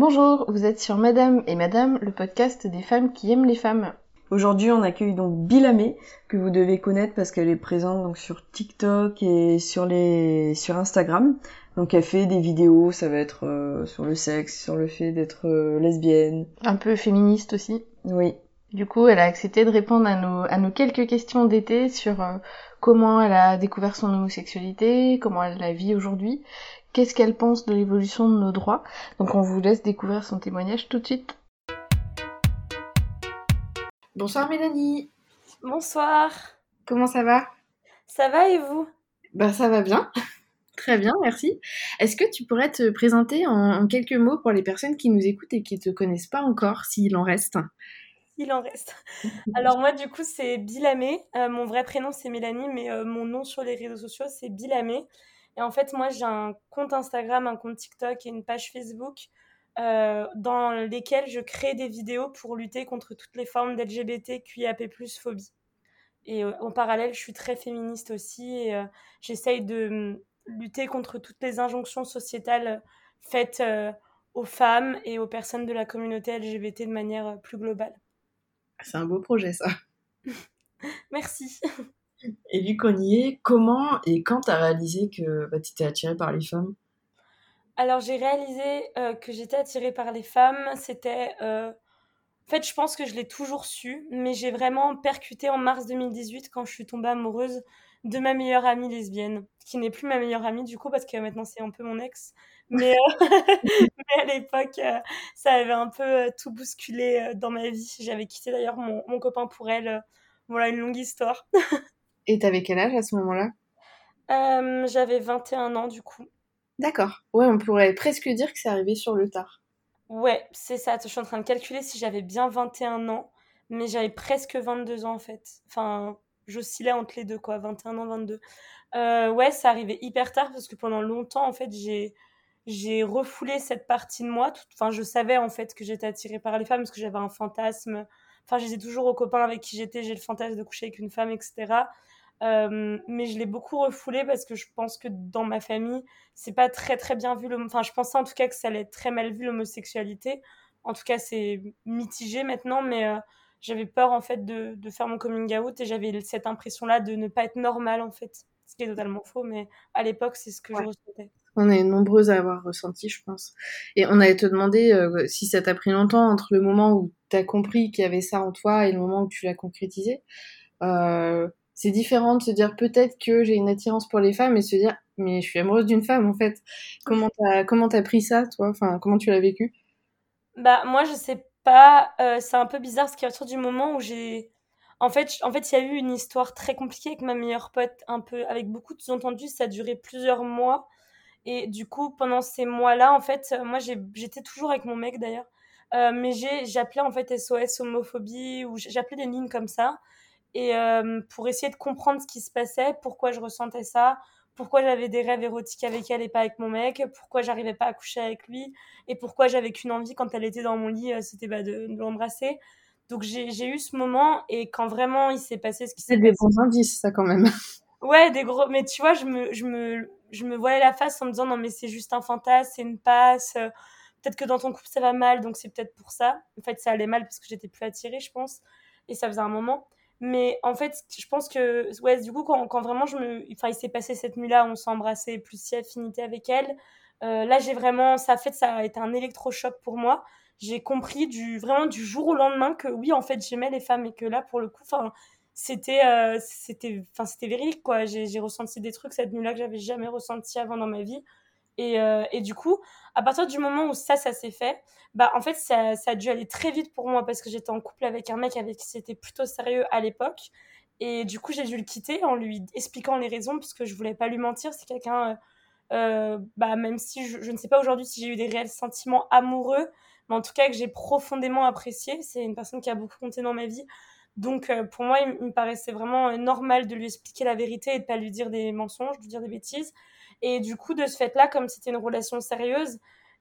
Bonjour, vous êtes sur Madame et Madame, le podcast des femmes qui aiment les femmes. Aujourd'hui, on accueille donc Bilamé, que vous devez connaître parce qu'elle est présente donc sur TikTok et sur les sur Instagram. Donc elle fait des vidéos, ça va être euh, sur le sexe, sur le fait d'être euh, lesbienne. Un peu féministe aussi. Oui. Du coup, elle a accepté de répondre à nos, à nos quelques questions d'été sur euh, comment elle a découvert son homosexualité, comment elle la vit aujourd'hui, qu'est-ce qu'elle pense de l'évolution de nos droits. Donc on vous laisse découvrir son témoignage tout de suite. Bonsoir Mélanie. Bonsoir. Comment ça va? Ça va et vous? Bah ça va bien. Très bien, merci. Est-ce que tu pourrais te présenter en, quelques mots pour les personnes qui nous écoutent et qui ne te connaissent pas encore, s'il en reste Il en reste. Alors moi du coup c'est Bilamé. Euh, mon vrai prénom c'est Mélanie, mais euh, mon nom sur les réseaux sociaux c'est Bilamé. Et en fait moi j'ai un compte Instagram, un compte TikTok et une page Facebook euh, dans lesquelles je crée des vidéos pour lutter contre toutes les formes d'LGBTQIAP+, phobie. Et euh, en parallèle, je suis très féministe aussi et euh, j'essaye de mm, lutter contre toutes les injonctions sociétales faites aux femmes et aux personnes de la communauté LGBT de manière plus globale. C'est un beau projet, ça. Merci. Et vu qu'on y est, comment et quand t'as réalisé que bah, tu étais attirée par les femmes? Alors j'ai réalisé euh, que j'étais attirée par les femmes. C'était... Euh, en fait, je pense que je l'ai toujours su, mais j'ai vraiment percuté en mars 2018 quand je suis tombée amoureuse de ma meilleure amie lesbienne, qui n'est plus ma meilleure amie du coup, parce que maintenant c'est un peu mon ex. Mais, euh, à l'époque, ça avait un peu tout bousculé dans ma vie. J'avais quitté d'ailleurs mon, mon, copain pour elle. voilà, une longue histoire. Et t'avais quel âge à ce moment-là? J'avais 21 ans du coup. D'accord. Ouais, on pourrait presque dire que c'est arrivé sur le tard. Ouais, c'est ça. Je suis en train de calculer si j'avais bien 21 ans, mais j'avais presque 22 ans en fait. Enfin, j'oscillais entre les deux, quoi, 21 ans, 22. Euh, ouais, ça arrivait hyper tard parce que pendant longtemps, en fait, j'ai j'ai refoulé cette partie de moi. Enfin, je savais en fait que j'étais attirée par les femmes parce que j'avais un fantasme. Enfin, j'étais toujours aux copains avec qui j'étais, j'ai le fantasme de coucher avec une femme, etc. Euh, mais je l'ai beaucoup refoulé parce que je pense que dans ma famille, c'est pas très très bien vu. Enfin, je pensais en tout cas que ça allait être très mal vu l'homosexualité. En tout cas, c'est mitigé maintenant, mais euh, j'avais peur en fait de, de, faire mon coming out et j'avais cette impression-là de ne pas être normale en fait. Ce qui est totalement faux, mais à l'époque, c'est ce que je ressentais. On est nombreuses à avoir ressenti, je pense. Et on allait te demander euh, si ça t'a pris longtemps entre le moment où tu as compris qu'il y avait ça en toi et le moment où tu l'as concrétisé. Euh, c'est différent de se dire peut-être que j'ai une attirance pour les femmes et se dire mais je suis amoureuse d'une femme en fait. Comment t'as comment pris ça toi? Enfin comment tu l'as vécu? Bah moi je sais pas. Euh, c'est un peu bizarre parce qu'à partir du moment où j'ai en fait en fait il y a eu une histoire très compliquée avec ma meilleure pote un peu avec beaucoup de sous-entendus. Ça a duré plusieurs mois et du coup pendant ces mois-là en fait moi j'étais toujours avec mon mec d'ailleurs. Euh, mais j'appelais en fait SOS homophobie ou j'appelais des lignes comme ça et euh, pour essayer de comprendre ce qui se passait, pourquoi je ressentais ça, pourquoi j'avais des rêves érotiques avec elle et pas avec mon mec, pourquoi j'arrivais pas à coucher avec lui, et pourquoi j'avais qu'une envie quand elle était dans mon lit, euh, c'était bah, de, l'embrasser. Donc j'ai eu ce moment, et quand vraiment il s'est passé ce qui s'est passé. des bons indices, ça quand même. Ouais, des gros. Mais tu vois, je me, je me, je me voyais la face en me disant non, mais c'est juste un fantasme, c'est une passe. Euh, peut-être que dans ton couple ça va mal, donc c'est peut-être pour ça. En fait, ça allait mal parce que j'étais plus attirée, je pense. Et ça faisait un moment. Mais en fait, je pense que, ouais, du coup, quand, quand vraiment je me. Enfin, il s'est passé cette nuit-là, on s'est embrassé, plus si affinité avec elle. Euh, là, j'ai vraiment. Ça a fait, ça a été un électrochoc pour moi. J'ai compris du, vraiment du jour au lendemain que oui, en fait, j'aimais les femmes et que là, pour le coup, enfin, c'était euh, c'était enfin c'était véridique quoi j'ai ressenti des trucs cette nuit-là que j'avais jamais ressenti avant dans ma vie et, euh, et, du coup, à partir du moment où ça, ça s'est fait, bah en fait, ça, a dû aller très vite pour moi parce que j'étais en couple avec un mec avec qui c'était plutôt sérieux à l'époque. Et du coup, j'ai dû le quitter en lui expliquant les raisons parce que je voulais pas lui mentir. C'est quelqu'un, euh, euh bah même si je, ne sais pas aujourd'hui si j'ai eu des réels sentiments amoureux, mais en tout cas que j'ai profondément apprécié. C'est une personne qui a beaucoup compté dans ma vie. Donc pour moi, il, me paraissait vraiment normal de lui expliquer la vérité et de pas lui dire des mensonges, de lui dire des bêtises. Et du coup, de ce fait-là, comme c'était une relation sérieuse,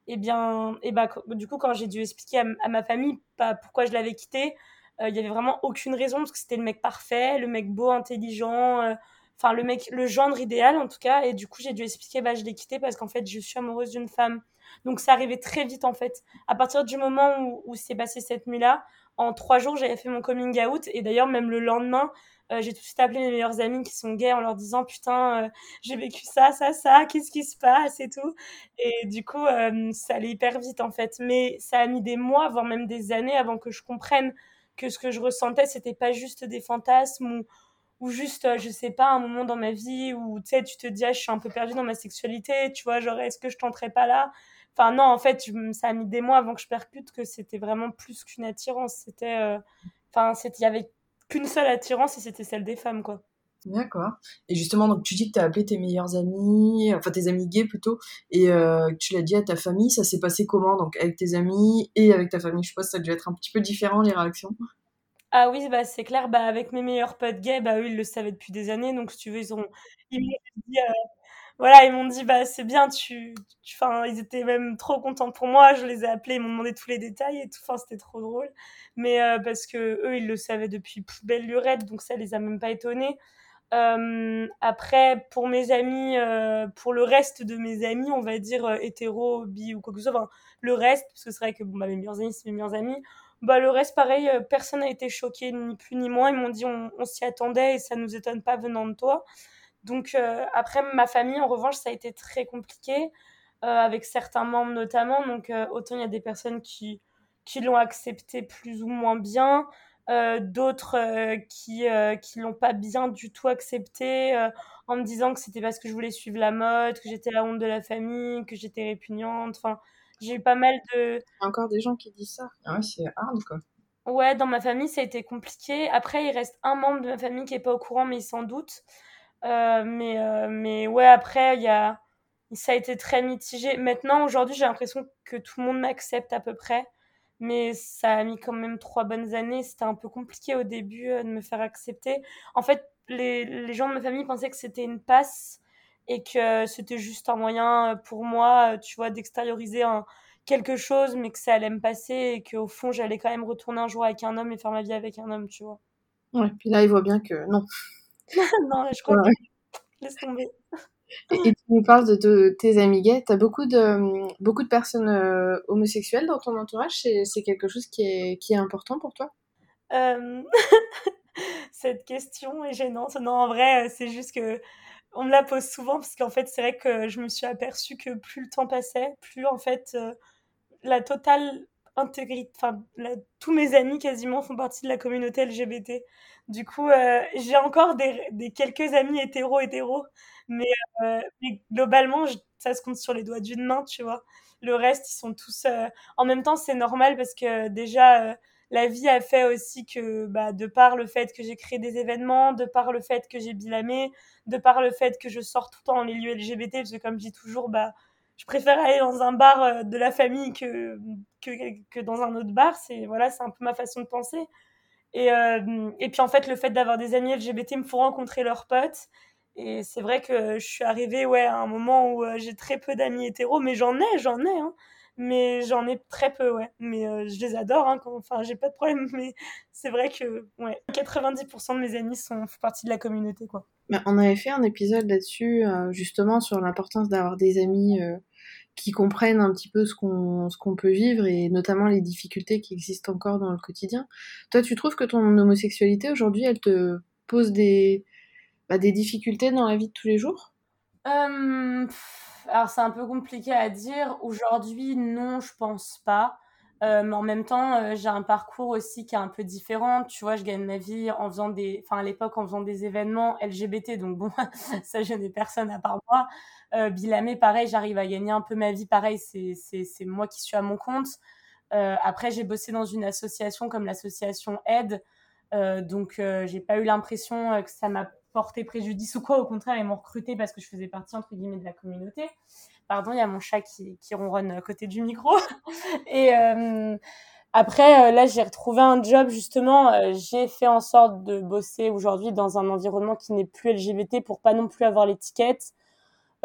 eh bien, et eh ben, du coup, quand j'ai dû expliquer à, ma famille pas pourquoi je l'avais quitté, euh, il y avait vraiment aucune raison parce que c'était le mec parfait, le mec beau, intelligent. Euh, enfin le mec, le gendre idéal en tout cas. Et du coup, j'ai dû expliquer, bah je l'ai quitté parce qu'en fait, je suis amoureuse d'une femme. Donc ça arrivait très vite en fait. À partir du moment où, où s'est passé cette nuit-là, en trois jours, j'avais fait mon coming out. Et d'ailleurs, même le lendemain, euh, j'ai tout de suite appelé mes meilleurs amis qui sont gays en leur disant putain euh, j'ai vécu ça ça ça qu'est-ce qui se passe et tout. Et du coup euh, ça allait hyper vite en fait. Mais ça a mis des mois voire même des années avant que je comprenne que ce que je ressentais c'était pas juste des fantasmes ou ou juste je sais pas un moment dans ma vie où tu sais tu te dis ah, je suis un peu perdue dans ma sexualité tu vois genre est-ce que je tenterais pas là? Enfin non en fait ça a mis des mois avant que je percute que c'était vraiment plus qu'une attirance. C'était enfin c'était il y avait qu'une seule attirance et c'était celle des femmes, quoi. D'accord. Et justement, donc tu dis que tu as appelé tes meilleurs amis, enfin tes amis gays plutôt, et euh, tu l'as dit à ta famille, ça s'est passé comment Donc avec tes amis et avec ta famille, je pense que ça a dû être un petit peu différent les réactions. Ah oui, bah c'est clair, bah avec mes meilleurs potes gays, bah eux ils le savaient depuis des années, donc si tu veux, ils ont, ils m'ont dit, euh, voilà, ils m'ont dit bah c'est bien, tu, enfin ils étaient même trop contents pour moi. Je les ai appelés, ils m'ont demandé tous les détails et tout. Enfin c'était trop drôle, mais euh, parce que eux ils le savaient depuis belle lurette, donc ça les a même pas étonnés. Euh, après pour mes amis, euh, pour le reste de mes amis, on va dire euh, hétéro, bi ou quoi que ce soit. Enfin le reste, parce que c'est vrai que bon bah mes meilleurs amis c'est mes meilleurs amis. Bah le reste pareil, euh, personne n'a été choqué ni plus ni moins. Ils m'ont dit on, on s'y attendait et ça nous étonne pas venant de toi. Donc euh, après, ma famille, en revanche, ça a été très compliqué, euh, avec certains membres notamment. Donc euh, autant il y a des personnes qui, qui l'ont accepté plus ou moins bien, d'autres qui qui l'ont pas bien du tout accepté, en me disant que c'était parce que je voulais suivre la mode, que j'étais la honte de la famille, que j'étais répugnante. Enfin, j'ai eu pas mal de... Il y a encore des gens qui disent ça. Ah ouais, c'est hard, quoi. Ouais, dans ma famille, ça a été compliqué. Après, il reste un membre de ma famille qui est pas au courant, mais il s'en doute. Euh, mais, euh, mais ouais, après, y a, ça a été très mitigé. Maintenant, aujourd'hui, j'ai l'impression que tout le monde m'accepte à peu près. Mais ça a mis quand même trois bonnes années. C'était un peu compliqué au début euh, de me faire accepter. En fait, les, les gens de ma famille pensaient que c'était une passe et que c'était juste un moyen pour moi, tu vois, d'extérioriser quelque chose, mais que ça allait me passer et qu'au fond, j'allais quand même retourner un jour avec un homme et faire ma vie avec un homme, tu vois. Ouais, puis là, il voit bien que non. non, je crois que... Laisse tomber. Et, tu nous parles de, de tes amis gays. Tu as beaucoup de, beaucoup de personnes euh, homosexuelles dans ton entourage. C'est quelque chose qui est, qui est important pour toi? Euh... Cette question est gênante. Non, en vrai, c'est juste que on me la pose souvent parce qu'en fait, c'est vrai que je me suis aperçue que plus le temps passait, plus en fait, euh, la totale intégrité, enfin, tous mes amis quasiment font partie de la communauté LGBT. Du coup, euh, j'ai encore des, des, quelques amis hétéros hétéros, mais, euh, mais globalement, je, ça se compte sur les doigts d'une main, tu vois. Le reste, ils sont tous. Euh, en même temps, c'est normal parce que déjà, euh, la vie a fait aussi que, bah, de par le fait que j'ai créé des événements, de par le fait que j'ai bilamé, de par le fait que je sors tout le temps dans les lieux LGBT, parce que comme je dis toujours, bah, je préfère aller dans un bar euh, de la famille que, que, que dans un autre bar. C'est voilà, c'est un peu ma façon de penser. Et, euh, et puis en fait, le fait d'avoir des amis LGBT me faut rencontrer leurs potes. Et c'est vrai que je suis arrivée ouais, à un moment où euh, j'ai très peu d'amis hétéros, mais j'en ai, j'en ai. Hein. Mais j'en ai très peu, ouais. Mais euh, je les adore, hein, enfin, j'ai pas de problème. Mais c'est vrai que ouais, 90% de mes amis sont, font partie de la communauté, quoi. Bah, on avait fait un épisode là-dessus, justement, sur l'importance d'avoir des amis qui comprennent un petit peu ce qu'on ce qu'on peut vivre et notamment les difficultés qui existent encore dans le quotidien. Toi, tu trouves que ton homosexualité aujourd'hui, elle te pose des bah, des difficultés dans la vie de tous les jours? Euh, Alors c'est un peu compliqué à dire. Aujourd'hui, non, je pense pas. Euh, mais en même temps, euh, j'ai un parcours aussi qui est un peu différent. Tu vois, je gagne ma vie en faisant des, enfin à l'époque en faisant des événements LGBT. Donc bon, ça gênait personne à part moi. Euh, Bilamé, pareil, j'arrive à gagner un peu ma vie. Pareil, c'est moi qui suis à mon compte. Euh, après, j'ai bossé dans une association comme l'association Aide. Euh, donc j'ai pas eu l'impression que ça m'a porté préjudice ou quoi. Au contraire, ils m'ont recruté parce que je faisais partie entre guillemets de la communauté. Pardon, il y a mon chat qui, qui ronronne à côté du micro. Et après, là, j'ai retrouvé un job justement. J'ai fait en sorte de bosser aujourd'hui dans un environnement qui n'est plus LGBT pour pas non plus avoir l'étiquette.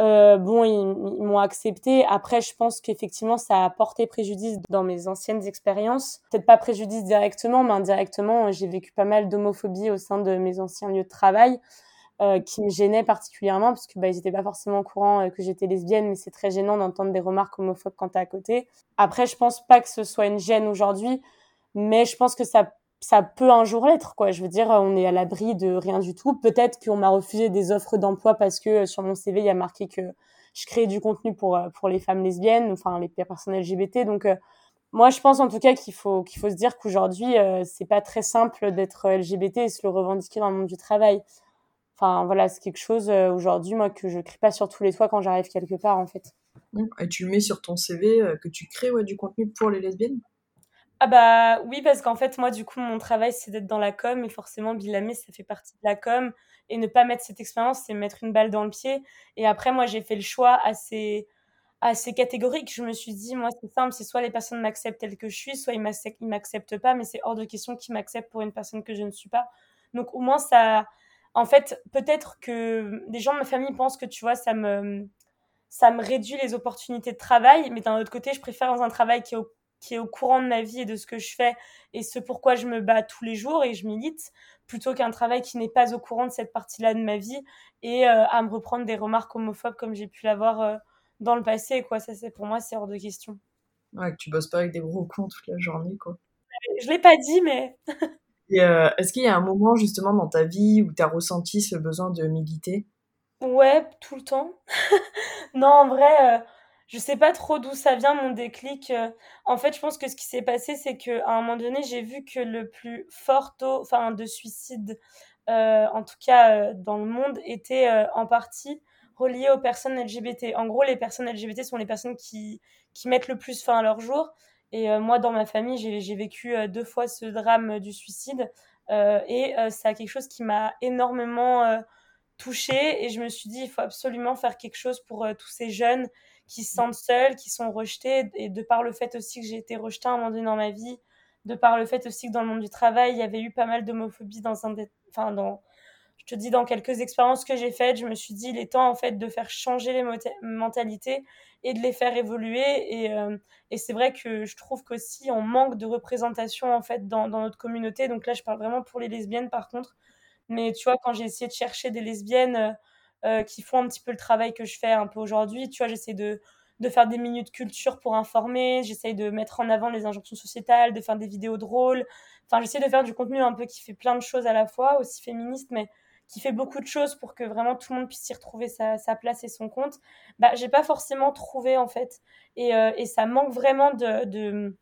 Euh, bon, ils, m'ont accepté. Après, je pense qu'effectivement, ça a porté préjudice dans mes anciennes expériences. Peut-être pas préjudice directement, mais indirectement, j'ai vécu pas mal d'homophobie au sein de mes anciens lieux de travail. euh, qui me gênaient particulièrement parce que bah, ils n'étaient pas forcément au courant euh, que j'étais lesbienne, mais c'est très gênant d'entendre des remarques homophobes quand t'es à côté. Après, je pense pas que ce soit une gêne aujourd'hui, mais je pense que ça ça peut un jour l'être quoi. Je veux dire, on est à l'abri de rien du tout. Peut-être qu'on m'a refusé des offres d'emploi parce que euh, sur mon CV il y a marqué que je crée du contenu pour pour les femmes lesbiennes, enfin les personnes LGBT. Donc moi, je pense en tout cas qu'il faut qu'il faut se dire qu'aujourd'hui, euh, c'est pas très simple d'être LGBT et se le revendiquer dans le monde du travail. Enfin, voilà, c'est quelque chose euh, aujourd'hui, moi, que je crie pas sur tous les toits quand j'arrive quelque part, en fait. Et tu mets sur ton CV euh, que tu crées du contenu pour les lesbiennes? Ah bah oui, parce qu'en fait, moi, du coup, mon travail, c'est d'être dans la com, et forcément, Bilamé, ça fait partie de la com, et ne pas mettre cette expérience, c'est mettre une balle dans le pied. Et après, moi, j'ai fait le choix assez assez catégorique. Je me suis dit, moi, c'est simple, c'est soit les personnes m'acceptent telle que je suis, soit ils m'acceptent pas, mais c'est hors de question qu'ils m'acceptent pour une personne que je ne suis pas. Donc, au moins, ça. En fait, peut-être que des gens de ma famille pensent que, tu vois, ça me, ça me réduit les opportunités de travail, mais d'un autre côté, je préfère dans un travail qui est, au, qui est au courant de ma vie et de ce que je fais et ce pourquoi je me bats tous les jours et je milite, plutôt qu'un travail qui n'est pas au courant de cette partie-là de ma vie et euh, à me reprendre des remarques homophobes comme j'ai pu l'avoir. Euh, dans le passé, quoi. Ça, c'est pour moi, c'est hors de question. Ouais, que tu bosses pas avec des gros cons toute la journée, quoi. Je l'ai pas dit, mais. Euh, est-ce qu'il y a un moment, justement, dans ta vie où tu as ressenti ce besoin de militer? Ouais, tout le temps. non, en vrai, euh, je sais pas trop d'où ça vient, mon déclic. Euh. En fait, je pense que ce qui s'est passé, c'est qu'à un moment donné, j'ai vu que le plus fort taux enfin, de suicide, en tout cas dans le monde, était en partie relié aux personnes LGBT. En gros, les personnes LGBT sont les personnes qui, qui mettent le plus fin à leur jour. Et euh, moi, dans ma famille, j'ai vécu euh, deux fois ce drame du suicide. Euh, et c'est quelque chose qui m'a énormément touchée. Et je me suis dit, il faut absolument faire quelque chose pour tous ces jeunes qui se sentent seuls, qui sont rejetés. Et de par le fait aussi que j'ai été rejetée à un moment donné dans ma vie, de par le fait aussi que dans le monde du travail, il y avait eu pas mal d'homophobie dans un enfin, dans, je te dis, dans quelques expériences que j'ai faites, je me suis dit, il est temps en fait de faire changer les mentalités et de les faire évoluer. Et, euh, et c'est vrai que je trouve qu'aussi on manque de représentation en fait dans, dans, notre communauté. Donc là, je parle vraiment pour les lesbiennes par contre. Mais tu vois, quand j'ai essayé de chercher des lesbiennes euh, qui font un petit peu le travail que je fais un peu aujourd'hui, tu vois, j'essaie de, de faire des minutes culture pour informer, j'essaie de mettre en avant les injonctions sociétales, de faire des vidéos drôles. Enfin, j'essaie de faire du contenu un peu qui fait plein de choses à la fois, aussi féministe, mais qui fait beaucoup de choses pour que vraiment tout le monde puisse y retrouver sa, place et son compte, bah, j'ai pas forcément trouvé en fait. Et, euh, et ça manque vraiment de. de...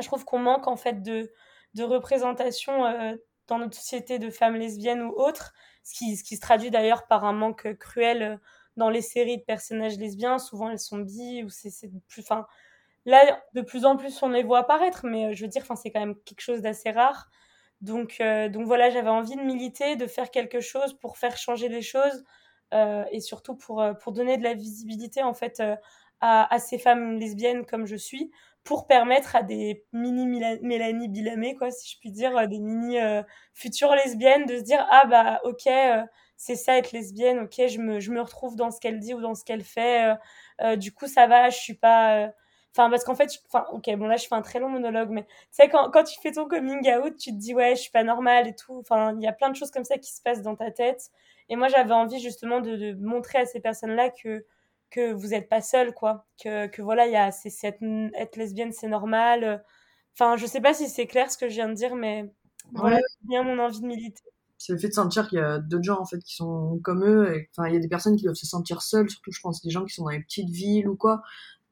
Je trouve qu'on manque en fait de, de représentation euh, dans notre société de femmes lesbiennes ou autres, ce qui, se traduit d'ailleurs par un manque cruel euh, dans les séries de personnages lesbiens. Souvent elles sont bi ou c'est plus. Enfin, là, de plus en plus on les voit apparaître, mais je veux dire, c'est quand même quelque chose d'assez rare. Donc, euh, donc voilà, j'avais envie de militer, de faire quelque chose pour faire changer les choses euh, et surtout pour, euh, pour donner de la visibilité en fait à, ces femmes lesbiennes comme je suis, pour permettre à des mini Mélanie Bilamé, quoi, si je puis dire, des mini futures lesbiennes de se dire ah bah ok, c'est ça être lesbienne, ok, je me, je me retrouve dans ce qu'elle dit ou dans ce qu'elle fait, du coup ça va, je suis pas Enfin, parce qu'en fait, enfin, ok, bon, là, je fais un très long monologue, mais tu sais, quand, quand tu fais ton coming out, tu te dis, ouais, je suis pas normale et tout. Enfin, il y a plein de choses comme ça qui se passent dans ta tête. Et moi, j'avais envie justement de, montrer à ces personnes-là que, que vous êtes pas seul, quoi. Que, que voilà, il y a, c'est, être, être lesbienne, c'est normal. Enfin, je sais pas si c'est clair ce que je viens de dire, mais voilà, bien mon envie de militer c'est le fait de sentir qu'il y a d'autres gens en fait qui sont comme eux enfin il y a des personnes qui doivent se sentir seules surtout je pense des gens qui sont dans les petites villes ou quoi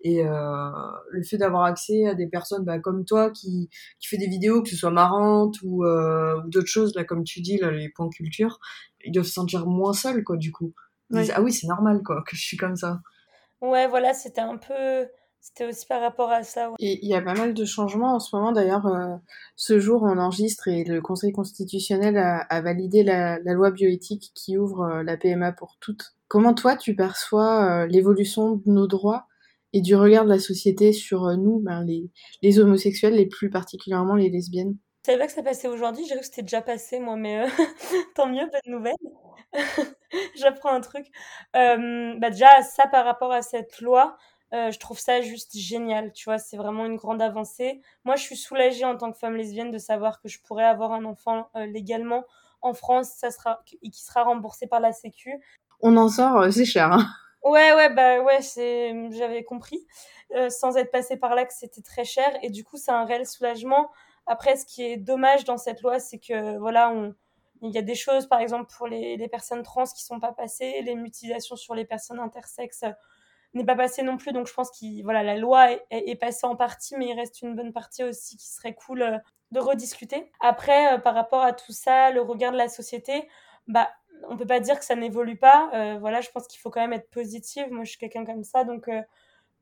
et euh, le fait d'avoir accès à des personnes bah, comme toi qui, qui fait des vidéos, que ce soit marrantes ou, euh, ou d'autres choses, là, comme tu dis, là, les points culture, ils doivent se sentir moins seuls, quoi, du coup. Ah oui, c'est normal, quoi, que je suis comme ça. Ouais, voilà, c'était un peu... C'était aussi par rapport à ça. Et il y a pas mal de changements en ce moment. D'ailleurs, euh, ce jour, on enregistre et le Conseil constitutionnel a, a validé la, la, loi bioéthique qui ouvre euh, la PMA pour toutes. Comment toi, tu perçois euh, l'évolution de nos droits et du regard de la société sur euh, nous, ben, les, les homosexuels, les plus particulièrement les lesbiennes? Je savais pas que ça passait aujourd'hui, j'ai cru que c'était déjà passé moi, mais euh, tant mieux, bonne nouvelle. J'apprends un truc. Euh, bah déjà, ça par rapport à cette loi, je trouve ça juste génial, tu vois, c'est vraiment une grande avancée. Moi, je suis soulagée en tant que femme lesbienne de savoir que je pourrais avoir un enfant légalement en France, ça sera et qui sera remboursé par la Sécu. On en sort, c'est cher. Hein. Ouais, ouais, bah ouais, j'avais compris, sans être passé par là, que c'était très cher, et du coup, c'est un réel soulagement. Après, ce qui est dommage dans cette loi, c'est que voilà, on, il y a des choses, par exemple, pour les, personnes trans qui sont pas passées, les mutilations sur les personnes intersexes euh, n'est pas passée non plus. Donc je pense que voilà, la loi est, est, passée en partie, mais il reste une bonne partie aussi qui serait cool euh, de rediscuter. Après, euh, par rapport à tout ça, le regard de la société, bah on peut pas dire que ça n'évolue pas. voilà, je pense qu'il faut quand même être positive. Moi, je suis quelqu'un comme ça, donc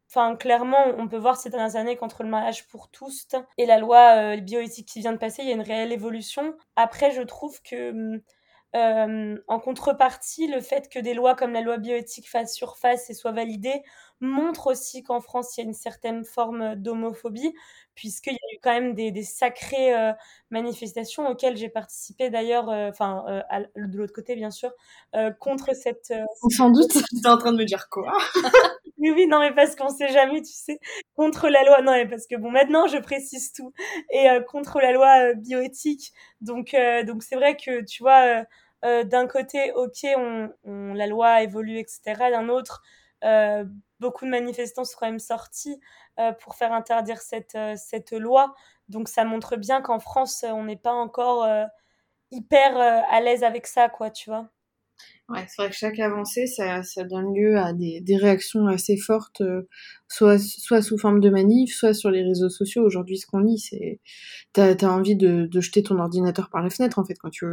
Enfin, clairement, on peut voir ces dernières années qu'entre le mariage pour tous et la loi euh, bioéthique qui vient de passer, il y a une réelle évolution. Après, je trouve que euh, en contrepartie, le fait que des lois comme la loi bioéthique fassent surface et soient validées montre aussi qu'en France, il y a une certaine forme d'homophobie, puisqu'il y a eu quand même des, des sacrées euh, manifestations auxquelles j'ai participé d'ailleurs, euh, enfin, euh, de l'autre côté, bien sûr, contre cette... Sans doute, tu es en train de me dire quoi? Oui, oui, non, mais parce qu'on sait jamais, tu sais, contre la loi, non, mais parce que bon, maintenant, je précise tout, et contre la loi bioéthique, donc donc c'est vrai que, tu vois, d'un côté, ok, on, on, la loi évolue, etc., d'un autre, euh, beaucoup de manifestants sont quand même sortis euh, pour faire interdire cette, euh, cette loi. Donc ça montre bien qu'en France, on n'est pas encore hyper à l'aise avec ça, quoi, tu vois. Ouais, c'est vrai que chaque avancée, ça, ça donne lieu à des, des réactions assez fortes, soit, soit sous forme de manif, soit sur les réseaux sociaux. Aujourd'hui, ce qu'on lit, c'est t'as as envie de, de, jeter ton ordinateur par la fenêtre, en fait, quand tu,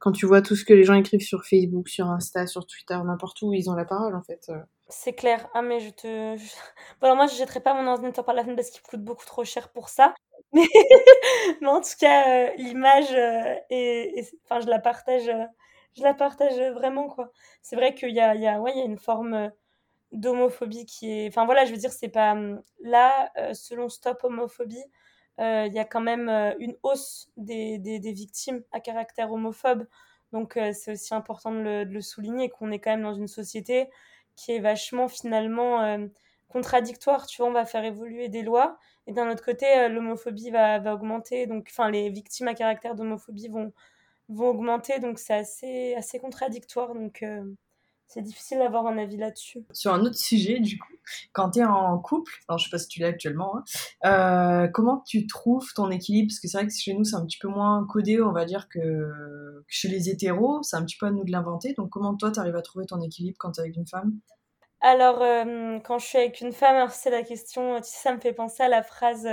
quand tu vois tout ce que les gens écrivent sur Facebook, sur Insta, sur Twitter, n'importe où, ils ont la parole, en fait. C'est clair. Ah, mais je te. Bon, alors moi, je jetterai pas mon ordinateur par la fenêtre parce qu'il coûte beaucoup trop cher pour ça. Mais, mais en tout cas, euh, l'image, euh, et, enfin, je la partage, euh, je la partage vraiment, quoi. C'est vrai qu'il y a, il y, a, y a une forme d'homophobie qui est. Enfin, voilà, je veux dire, c'est pas. Hum, là, selon Stop Homophobie, il y a quand même une hausse des, victimes à caractère homophobe. Donc, c'est aussi important de le, de le souligner qu'on est quand même dans une société qui est vachement finalement euh, contradictoire. Tu vois, on va faire évoluer des lois et d'un autre côté, euh, l'homophobie va, va augmenter. Donc, enfin, les victimes à caractère d'homophobie vont, vont augmenter. Donc, c'est assez, assez contradictoire. Donc, euh, c'est difficile d'avoir un avis là-dessus. Sur un autre sujet, du coup, quand tu es en couple, alors je sais pas si tu l'as actuellement, hein, comment tu trouves ton équilibre? Parce que c'est vrai que chez nous, c'est un petit peu moins codé, on va dire, que, que chez les hétéros. C'est un petit peu à nous de l'inventer. Donc, comment toi, tu arrives à trouver ton équilibre quand tu es avec une femme? Alors, euh, quand je suis avec une femme, c'est la question, tu sais, ça me fait penser à la phrase,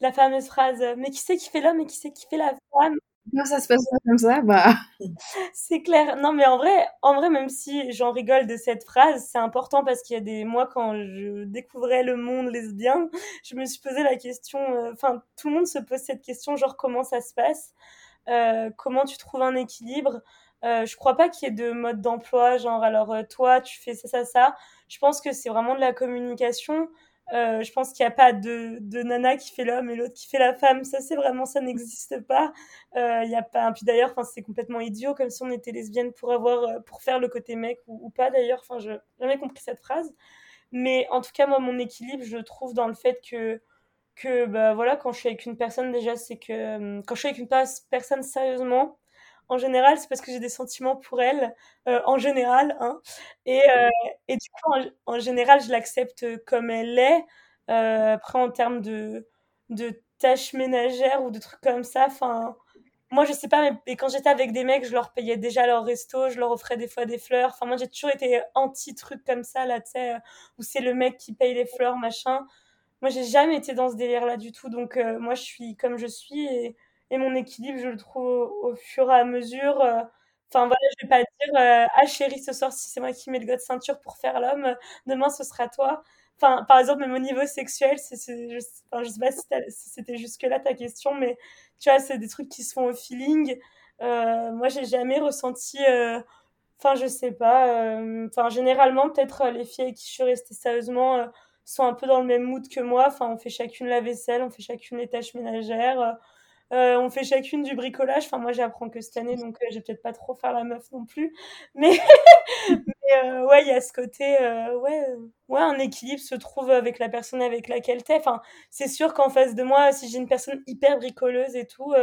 la fameuse phrase, mais qui c'est qui fait l'homme et qui c'est qui fait la femme? Non, ça se passe pas comme ça, bah. c'est clair. Non, mais en vrai, en vrai, même si j'en rigole de cette phrase, c'est important parce qu'il y a des mois quand je découvrais le monde lesbien, je me suis posé la question. Euh, enfin, tout le monde se pose cette question, genre comment ça se passe, euh, comment tu trouves un équilibre? Euh, je crois pas qu'il y ait de mode d'emploi, genre alors toi tu fais ça, ça, ça. Je pense que c'est vraiment de la communication. Euh, je pense qu'il n'y a pas de, de nana qui fait l'homme et l'autre qui fait la femme. Ça, c'est vraiment, ça n'existe pas. Il y a pas. Puis d'ailleurs, c'est complètement idiot, comme si on était lesbienne pour avoir, pour faire le côté mec ou, pas. D'ailleurs, enfin, je jamais compris cette phrase. Mais en tout cas, moi, mon équilibre, je trouve dans le fait que que bah voilà, quand je suis avec une personne déjà, c'est que quand je suis avec une personne sérieusement, en général, c'est parce que j'ai des sentiments pour elle, euh, en général. Hein. Et, euh, et, du coup, en, général, je l'accepte comme elle est. Euh, après, en termes de, de tâches ménagères ou de trucs comme ça, enfin, moi, je sais pas, mais quand j'étais avec des mecs, je leur payais déjà leur resto, je leur offrais des fois des fleurs. Enfin, moi, j'ai toujours été anti-truc comme ça, là, tu sais, où c'est le mec qui paye les fleurs, machin. Moi, j'ai jamais été dans ce délire-là du tout. Donc, moi, je suis comme je suis et et mon équilibre, je le trouve au, fur et à mesure. Euh, enfin voilà, je vais pas dire euh, ah chérie, ce soir si c'est moi qui mets le de ceinture pour faire l'homme, demain ce sera toi. Enfin, par exemple, même au niveau sexuel, c'est, je, enfin, je sais pas si, c'était jusque là ta question, mais tu vois, c'est des trucs qui se font au feeling. Euh, moi, j'ai jamais ressenti. Enfin, je sais pas. Enfin, généralement, peut-être les filles avec qui je suis restée sérieusement sont un peu dans le même mood que moi. Enfin, on fait chacune la vaisselle, on fait chacune les tâches ménagères. Euh, on fait chacune du bricolage. Enfin, moi, j'apprends que cette année, donc euh, je vais peut-être pas trop faire la meuf non plus. Mais, euh, ouais, il y a ce côté, ouais, ouais, un équilibre se trouve avec la personne avec laquelle t'es. Enfin, c'est sûr qu'en face de moi, si j'ai une personne hyper bricoleuse et tout,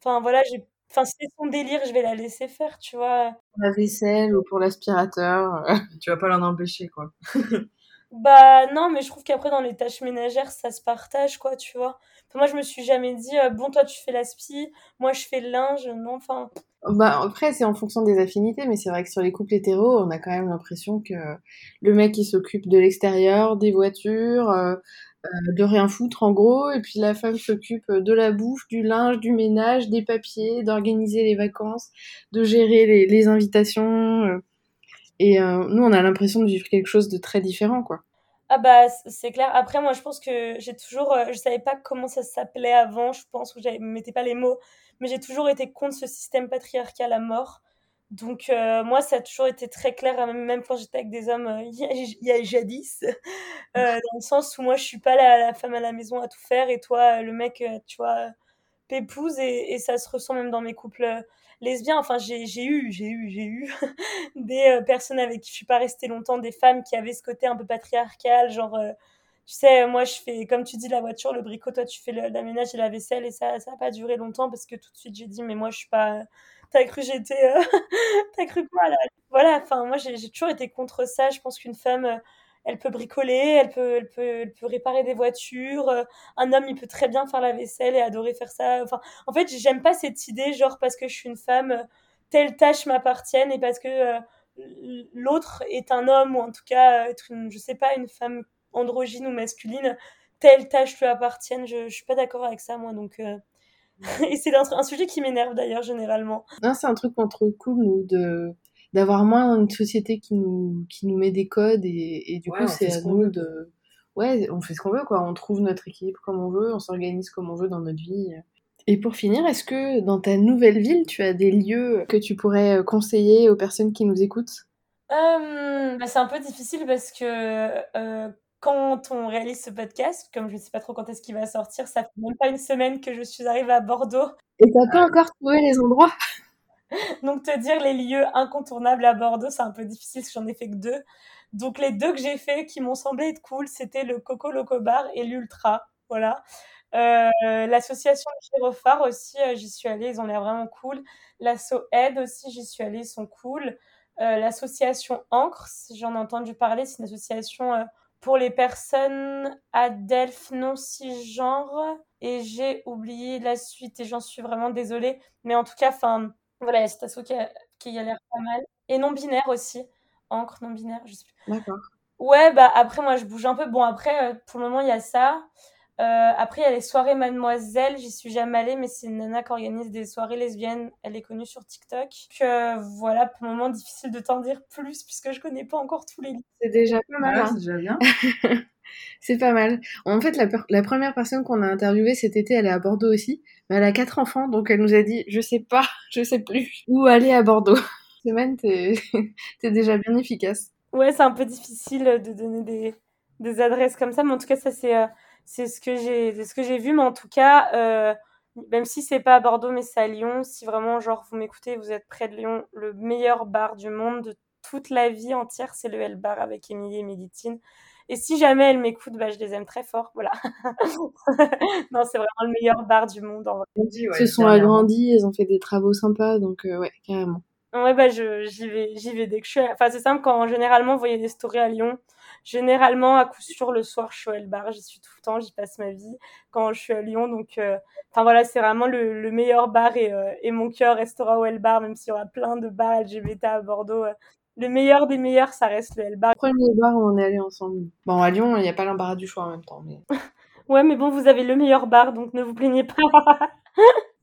enfin voilà, j'ai Enfin, si c'est son délire, je vais la laisser faire, tu vois. Pour la vaisselle ou pour l'aspirateur. tu vas pas l'en empêcher, quoi. bah non, mais je trouve qu'après, dans les tâches ménagères, ça se partage, quoi, tu vois. Moi, je me suis jamais dit, euh, bon, toi, tu fais l'aspi, moi, je fais le linge. Non, enfin. Bah, après, c'est en fonction des affinités, mais c'est vrai que sur les couples hétéros, on a quand même l'impression que le mec, il s'occupe de l'extérieur, des voitures, euh, euh, de rien foutre en gros, et puis la femme s'occupe de la bouffe, du linge, du ménage, des papiers, d'organiser les vacances, de gérer les, invitations. Et nous, on a l'impression de vivre quelque chose de très différent, quoi. Ah bah c'est clair. Après moi je pense que j'ai toujours, je savais pas comment ça s'appelait avant, je pense que je mettais pas les mots, mais j'ai toujours été contre ce système patriarcal à mort. Donc euh, moi, ça a toujours été très clair, hein, même quand j'étais avec des hommes euh, il, y a, jadis, euh, dans le sens où moi, je suis pas la, femme à la maison à tout faire et toi, le mec, tu vois, pépouse et, et, ça se ressent même dans mes couples lesbiens. Enfin, j'ai eu, j'ai eu, j'ai eu des personnes avec qui je suis pas restée longtemps, des femmes qui avaient ce côté un peu patriarcal, genre tu sais, moi, je fais, comme tu dis, la voiture, le bricot, toi, tu fais le, et la vaisselle, et ça, ça n'a pas duré longtemps parce que tout de suite, j'ai dit, mais moi, je suis pas, t'as cru j'étais, euh... t'as cru quoi, là? Voilà, enfin, moi, j'ai toujours été contre ça. Je pense qu'une femme, euh, elle peut bricoler, elle peut, elle peut, elle peut réparer des voitures. Euh, un homme, il peut très bien faire la vaisselle et adorer faire ça. Enfin, en fait, j'aime pas cette idée, genre, parce que je suis une femme, euh, telle tâche m'appartienne et parce que l'autre est un homme ou en tout cas être une, je sais pas, une femme androgyne ou masculine, telle tâche lui appartienne. Je, je suis pas d'accord avec ça, moi. Donc, euh. et c'est un, sujet qui m'énerve d'ailleurs généralement. Non, c'est un truc trouve cool, nous, de d'avoir moins une société qui nous qui nous met des codes et, et du coup c'est à nous de ouais on fait ce qu'on veut quoi. On trouve notre équilibre comme on veut on s'organise comme on veut dans notre vie. Et pour finir est-ce que dans ta nouvelle ville tu as des lieux que tu pourrais conseiller aux personnes qui nous écoutent? Euh, bah c'est un peu difficile parce que euh, quand on réalise ce podcast, comme je ne sais pas trop quand est-ce qu'il va sortir, ça fait même pas une semaine que je suis arrivée à Bordeaux. Et t'as pas encore trouvé les endroits? Donc te dire les lieux incontournables à Bordeaux, c'est un peu difficile parce que j'en ai fait que deux. Donc les deux que j'ai fait qui m'ont semblé être cool, c'était le Coco Loco Bar et l'Ultra. Voilà. Euh, l'association Girophare aussi, euh, j'y suis allée, ils ont l'air vraiment cool. L'asso Aide aussi, j'y suis allée, ils sont cool. Euh, l'association Ancre, j'en ai entendu parler, c'est une association pour les personnes adelphes non cisgenres. Et j'ai oublié la suite et j'en suis vraiment désolée. Mais en tout cas, enfin, voilà, il y a cette asso qui a, qui a l'air pas mal. Et non binaire aussi. Encre non binaire, je sais plus. D'accord. Ouais, bah après, moi, je bouge un peu. Bon, après, euh, pour le moment, il y a ça. Euh, après, il y a les soirées Mademoiselle. J'y suis jamais allée, mais c'est une nana qui organise des soirées lesbiennes. Elle est connue sur TikTok. Que voilà, pour le moment, difficile de t'en dire plus puisque je connais pas encore tous les livres. C'est déjà pas mal. Hein. c'est déjà bien. c'est pas mal. En fait, la, la première personne qu'on a interviewée cet été, elle est à Bordeaux aussi. Elle a quatre enfants, donc elle nous a dit, je sais pas, je sais plus où aller à Bordeaux. Semaine, t'es déjà bien efficace. Ouais, c'est un peu difficile de donner des, des adresses comme ça, mais en tout cas, ça c'est euh, c'est ce que j'ai ce que j'ai vu mais en tout cas euh, même si c'est pas à Bordeaux mais c'est à Lyon si vraiment genre vous m'écoutez vous êtes près de Lyon le meilleur bar du monde de toute la vie entière c'est le L bar avec Émilie et Méditine et si jamais elles m'écoutent bah je les aime très fort voilà non c'est vraiment le meilleur bar du monde en vrai. Ils se sont agrandis ils ont fait des travaux sympas donc euh, ouais carrément ouais bah j'y vais j'y vais dès que je suis enfin c'est simple quand généralement vous voyez des stories à Lyon généralement, à coup sûr, le soir, je suis au bar, j'y suis tout le temps, j'y passe ma vie quand je suis à Lyon. Donc, euh, enfin voilà, c'est vraiment le, meilleur bar et, euh, et mon cœur restera au El Bar, même s'il y aura plein de bars LGBT à Bordeaux. Le meilleur des meilleurs, ça reste le El Bar. Premier bar où on est allé ensemble. Bon, à Lyon, il n'y a pas l'embarras du choix en même temps. Mais... ouais, mais bon, vous avez le meilleur bar, donc ne vous plaignez pas.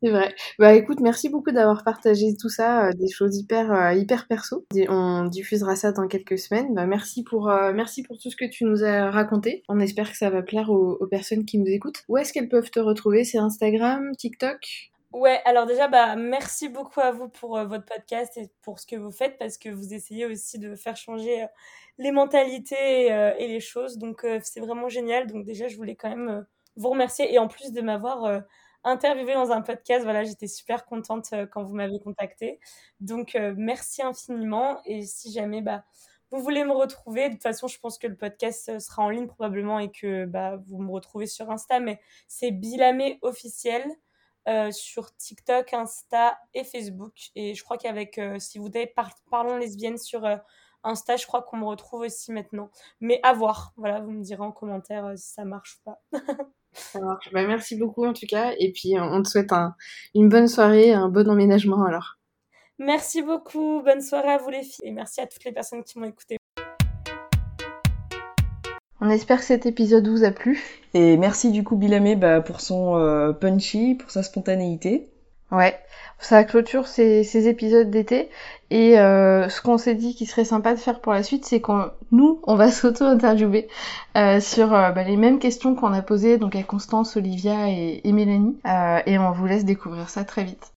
C'est vrai. Bah écoute, merci beaucoup d'avoir partagé tout ça, euh, des choses hyper euh, hyper perso. On diffusera ça dans quelques semaines. Bah merci pour euh, merci pour tout ce que tu nous as raconté. On espère que ça va plaire aux, personnes qui nous écoutent. Où est-ce qu'elles peuvent te retrouver? C'est Instagram, TikTok? Ouais, alors déjà, bah, merci beaucoup à vous pour votre podcast et pour ce que vous faites parce que vous essayez aussi de faire changer les mentalités et les choses. Donc, c'est vraiment génial. Donc, déjà, je voulais quand même vous remercier et en plus de m'avoir interviewé dans un podcast. Voilà, j'étais super contente euh, quand vous m'avez contacté. Donc, euh, merci infiniment. Et si jamais bah, vous voulez me retrouver, de toute façon, je pense que le podcast euh, sera en ligne probablement et que bah, vous me retrouvez sur Insta, mais c'est Bilamé officiel. Sur TikTok, Insta et Facebook. Et je crois qu'avec, si vous avez Parlons lesbiennes sur Insta, je crois qu'on me retrouve aussi maintenant. Mais à voir. Voilà, vous me direz en commentaire si ça marche ou pas. ça marche. Bah, merci beaucoup en tout cas. Et puis on te souhaite une bonne soirée, un bon emménagement alors. Merci beaucoup. Bonne soirée à vous les filles. Et merci à toutes les personnes qui m'ont écouté. On espère que cet épisode vous a plu. Et merci du coup Bilamé bah, pour son euh, punchy, pour sa spontanéité. Ouais, ça clôture ces, épisodes d'été. Et euh, ce qu'on s'est dit qui serait sympa de faire pour la suite, c'est qu'on nous, on va s'auto-interviewer euh, sur bah, les mêmes questions qu'on a posées donc à Constance, Olivia et, et Mélanie. et on vous laisse découvrir ça très vite.